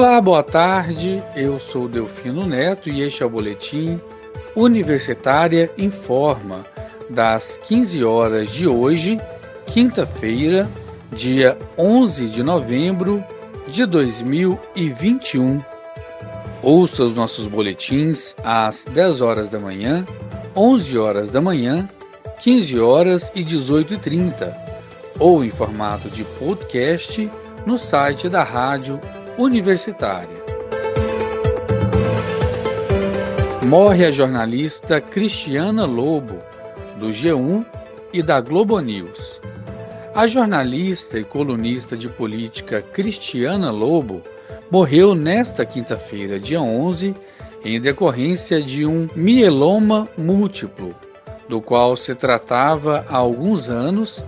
Olá, boa tarde. Eu sou Delfino Neto e este é o boletim Universitária Informa das 15 horas de hoje, quinta-feira, dia 11 de novembro de 2021. Ouça os nossos boletins às 10 horas da manhã, 11 horas da manhã, 15 horas e 18 e 30, ou em formato de podcast no site da Rádio Universitária. Morre a jornalista Cristiana Lobo, do G1 e da Globo News. A jornalista e colunista de política Cristiana Lobo morreu nesta quinta-feira, dia 11, em decorrência de um mieloma múltiplo, do qual se tratava há alguns anos,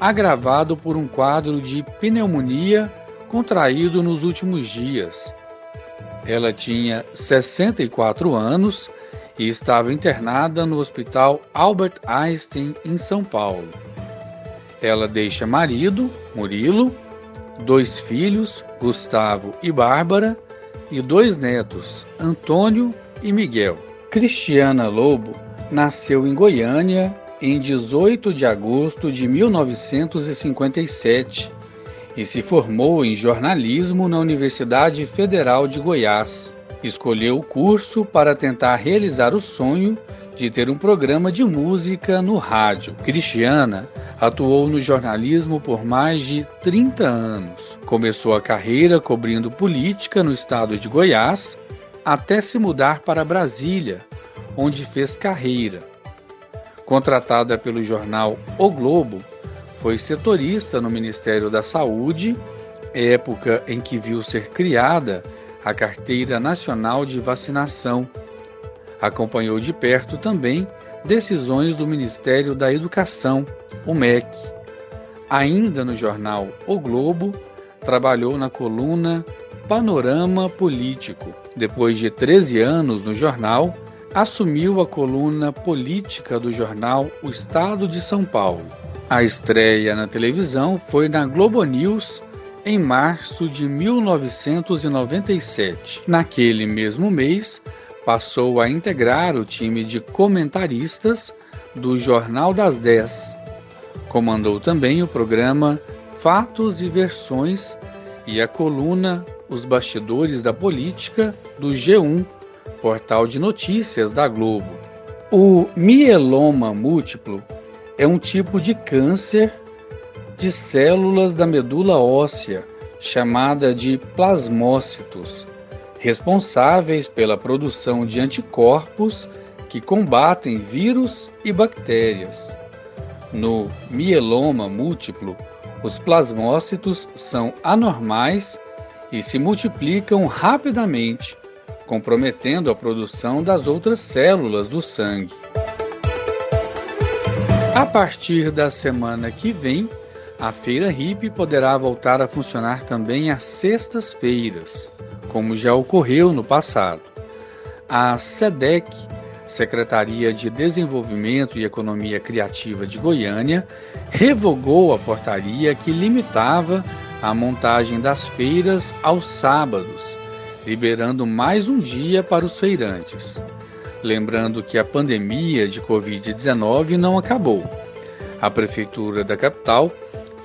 agravado por um quadro de pneumonia contraído nos últimos dias. Ela tinha 64 anos e estava internada no Hospital Albert Einstein, em São Paulo. Ela deixa marido, Murilo, dois filhos, Gustavo e Bárbara, e dois netos, Antônio e Miguel. Cristiana Lobo nasceu em Goiânia em 18 de agosto de 1957 e se formou em jornalismo na Universidade Federal de Goiás. Escolheu o curso para tentar realizar o sonho de ter um programa de música no rádio. Cristiana atuou no jornalismo por mais de 30 anos. Começou a carreira cobrindo política no estado de Goiás, até se mudar para Brasília, onde fez carreira. Contratada pelo jornal O Globo, foi setorista no Ministério da Saúde, época em que viu ser criada a Carteira Nacional de Vacinação. Acompanhou de perto também decisões do Ministério da Educação, o MEC. Ainda no jornal O Globo, trabalhou na coluna Panorama Político. Depois de 13 anos no jornal, assumiu a coluna política do jornal O Estado de São Paulo. A estreia na televisão foi na Globo News em março de 1997. Naquele mesmo mês, passou a integrar o time de comentaristas do Jornal das 10. Comandou também o programa Fatos e Versões e a coluna Os Bastidores da Política do G1, portal de notícias da Globo. O mieloma múltiplo é um tipo de câncer de células da medula óssea, chamada de plasmócitos, responsáveis pela produção de anticorpos que combatem vírus e bactérias. No mieloma múltiplo, os plasmócitos são anormais e se multiplicam rapidamente, comprometendo a produção das outras células do sangue. A partir da semana que vem, a Feira Hip poderá voltar a funcionar também às sextas-feiras, como já ocorreu no passado. A SEDEC, Secretaria de Desenvolvimento e Economia Criativa de Goiânia, revogou a portaria que limitava a montagem das feiras aos sábados, liberando mais um dia para os feirantes. Lembrando que a pandemia de Covid-19 não acabou. A Prefeitura da capital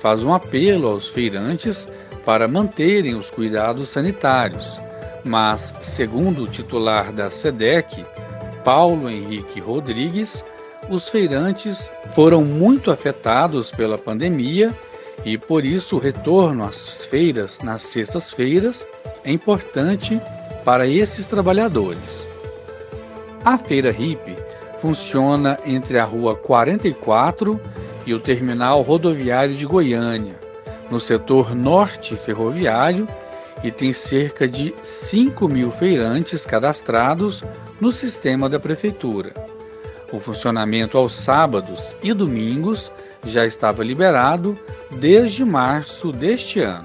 faz um apelo aos feirantes para manterem os cuidados sanitários, mas, segundo o titular da SEDEC, Paulo Henrique Rodrigues, os feirantes foram muito afetados pela pandemia e por isso o retorno às feiras nas sextas-feiras é importante para esses trabalhadores. A Feira Hip funciona entre a Rua 44 e o Terminal Rodoviário de Goiânia, no setor norte ferroviário, e tem cerca de 5 mil feirantes cadastrados no sistema da Prefeitura. O funcionamento aos sábados e domingos já estava liberado desde março deste ano.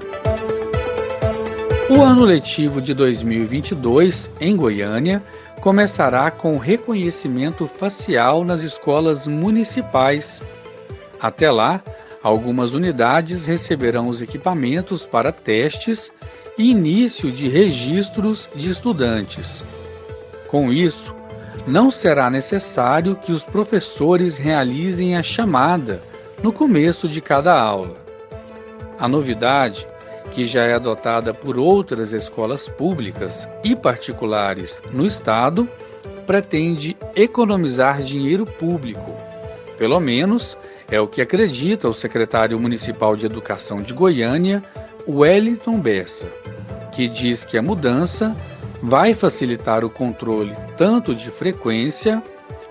O ano letivo de 2022 em Goiânia começará com reconhecimento facial nas escolas municipais. Até lá, algumas unidades receberão os equipamentos para testes e início de registros de estudantes. Com isso, não será necessário que os professores realizem a chamada no começo de cada aula. A novidade, que já é adotada por outras escolas públicas e particulares no estado, pretende economizar dinheiro público. Pelo menos é o que acredita o secretário municipal de Educação de Goiânia, Wellington Bessa, que diz que a mudança vai facilitar o controle tanto de frequência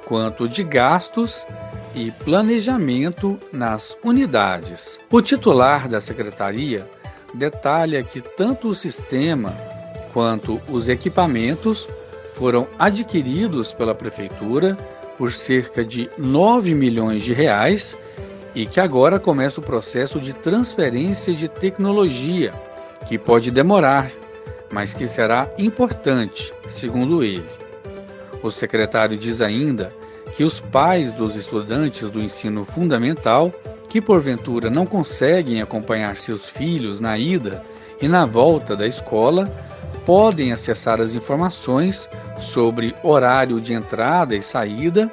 quanto de gastos e planejamento nas unidades. O titular da secretaria detalha que tanto o sistema quanto os equipamentos foram adquiridos pela prefeitura por cerca de 9 milhões de reais e que agora começa o processo de transferência de tecnologia, que pode demorar, mas que será importante, segundo ele. O secretário diz ainda que os pais dos estudantes do ensino fundamental que porventura não conseguem acompanhar seus filhos na ida e na volta da escola podem acessar as informações sobre horário de entrada e saída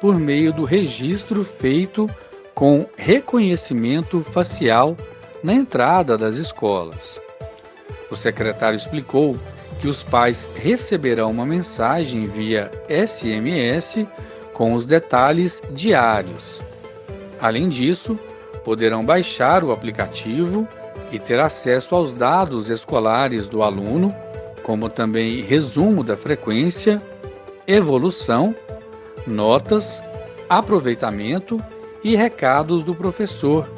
por meio do registro feito com reconhecimento facial na entrada das escolas. O secretário explicou que os pais receberão uma mensagem via SMS com os detalhes diários. Além disso, poderão baixar o aplicativo e ter acesso aos dados escolares do aluno, como também resumo da frequência, evolução, notas, aproveitamento e recados do professor,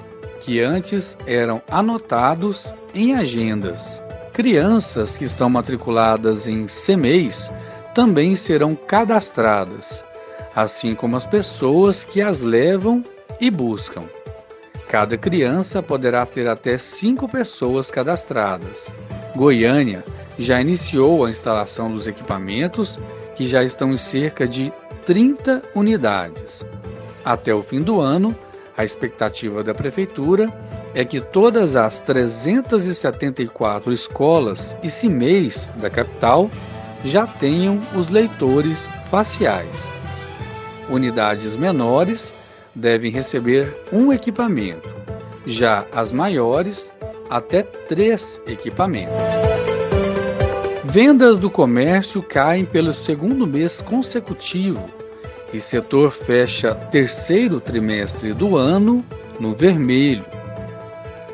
que antes eram anotados em agendas. Crianças que estão matriculadas em CMEIs também serão cadastradas assim como as pessoas que as levam e buscam. Cada criança poderá ter até cinco pessoas cadastradas. Goiânia já iniciou a instalação dos equipamentos, que já estão em cerca de 30 unidades. Até o fim do ano, a expectativa da Prefeitura é que todas as 374 escolas e CIMEIs da capital já tenham os leitores faciais. Unidades menores devem receber um equipamento, já as maiores, até três equipamentos. Vendas do comércio caem pelo segundo mês consecutivo e setor fecha terceiro trimestre do ano no vermelho.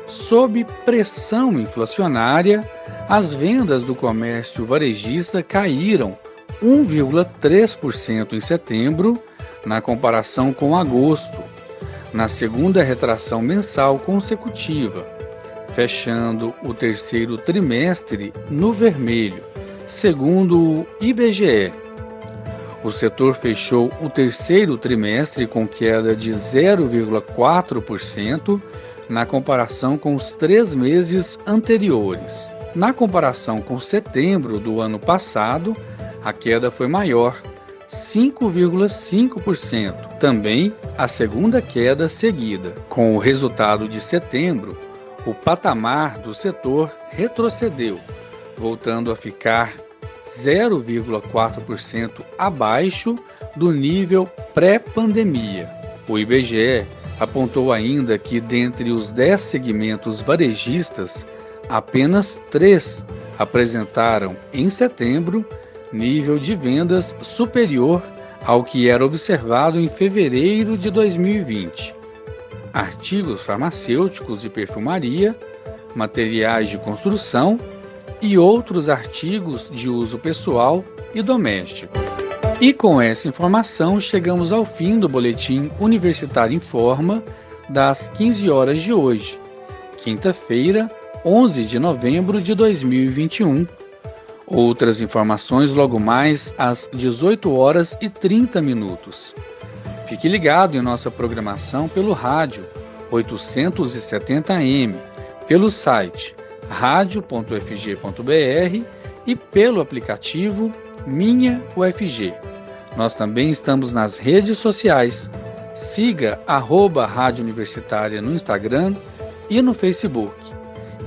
Sob pressão inflacionária, as vendas do comércio varejista caíram 1,3% em setembro na comparação com agosto, na segunda retração mensal consecutiva, fechando o terceiro trimestre no vermelho, segundo o IBGE. O setor fechou o terceiro trimestre com queda de 0,4% na comparação com os três meses anteriores. Na comparação com setembro do ano passado, a queda foi maior, 5,5%, também a segunda queda seguida. Com o resultado de setembro, o patamar do setor retrocedeu, voltando a ficar 0,4% abaixo do nível pré-pandemia. O IBGE apontou ainda que dentre os 10 segmentos varejistas, apenas três apresentaram em setembro nível de vendas superior ao que era observado em fevereiro de 2020. Artigos farmacêuticos e perfumaria, materiais de construção e outros artigos de uso pessoal e doméstico. E com essa informação chegamos ao fim do boletim Universitário Informa das 15 horas de hoje, quinta-feira, 11 de novembro de 2021 Outras informações logo mais às 18 horas e 30 minutos. Fique ligado em nossa programação pelo rádio 870m, pelo site radio.fg.br e pelo aplicativo Minha UFG. Nós também estamos nas redes sociais. Siga arroba Rádio Universitária no Instagram e no Facebook.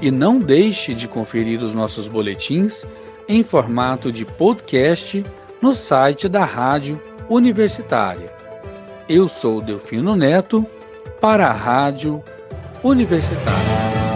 E não deixe de conferir os nossos boletins em formato de podcast no site da Rádio Universitária. Eu sou Delfino Neto para a Rádio Universitária.